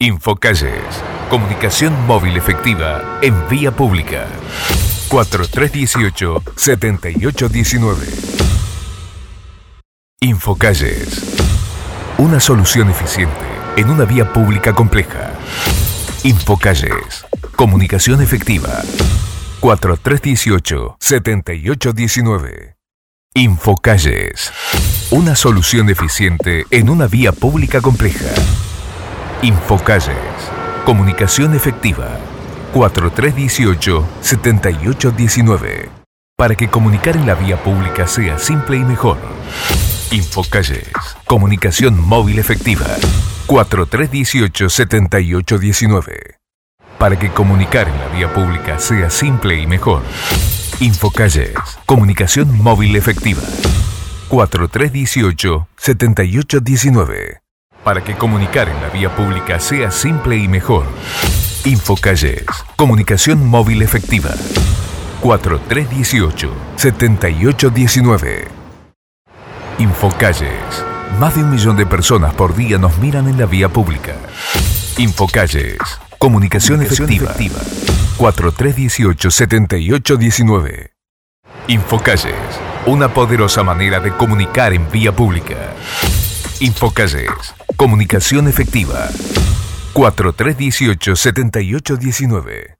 Infocalles. Comunicación móvil efectiva en vía pública. 4318-7819. Infocalles. Una solución eficiente en una vía pública compleja. Infocalles. Comunicación efectiva. 4318-7819. Infocalles. Una solución eficiente en una vía pública compleja. Infocalles. Comunicación efectiva. 4318-7819. Para que comunicar en la vía pública sea simple y mejor. Infocalles. Comunicación móvil efectiva. 4318-7819. Para que comunicar en la vía pública sea simple y mejor. Infocalles. Comunicación móvil efectiva. 4318-7819. Para que comunicar en la vía pública sea simple y mejor. Infocalles. Comunicación móvil efectiva. 4318-7819. Infocalles. Más de un millón de personas por día nos miran en la vía pública. Infocalles. Comunicación, efectiva. 4318-7819. Infocalles. Una poderosa manera de comunicar en vía pública. Infocalles. Comunicación efectiva. 4318-7819.